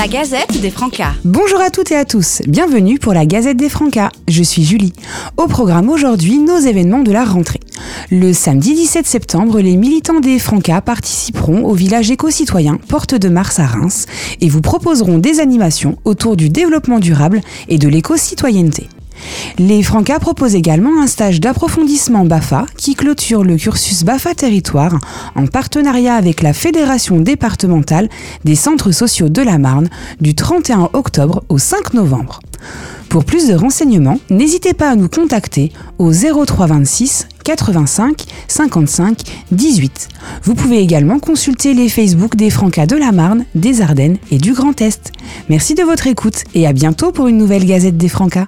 La Gazette des Francas. Bonjour à toutes et à tous, bienvenue pour la Gazette des Francas. Je suis Julie. Au programme aujourd'hui, nos événements de la rentrée. Le samedi 17 septembre, les militants des Francas participeront au village éco-citoyen Porte de Mars à Reims et vous proposeront des animations autour du développement durable et de l'éco-citoyenneté. Les Francas proposent également un stage d'approfondissement BAFA qui clôture le cursus BAFA Territoire en partenariat avec la Fédération départementale des centres sociaux de la Marne du 31 octobre au 5 novembre. Pour plus de renseignements, n'hésitez pas à nous contacter au 0326 85 55 18. Vous pouvez également consulter les Facebook des Francas de la Marne, des Ardennes et du Grand Est. Merci de votre écoute et à bientôt pour une nouvelle Gazette des Francas.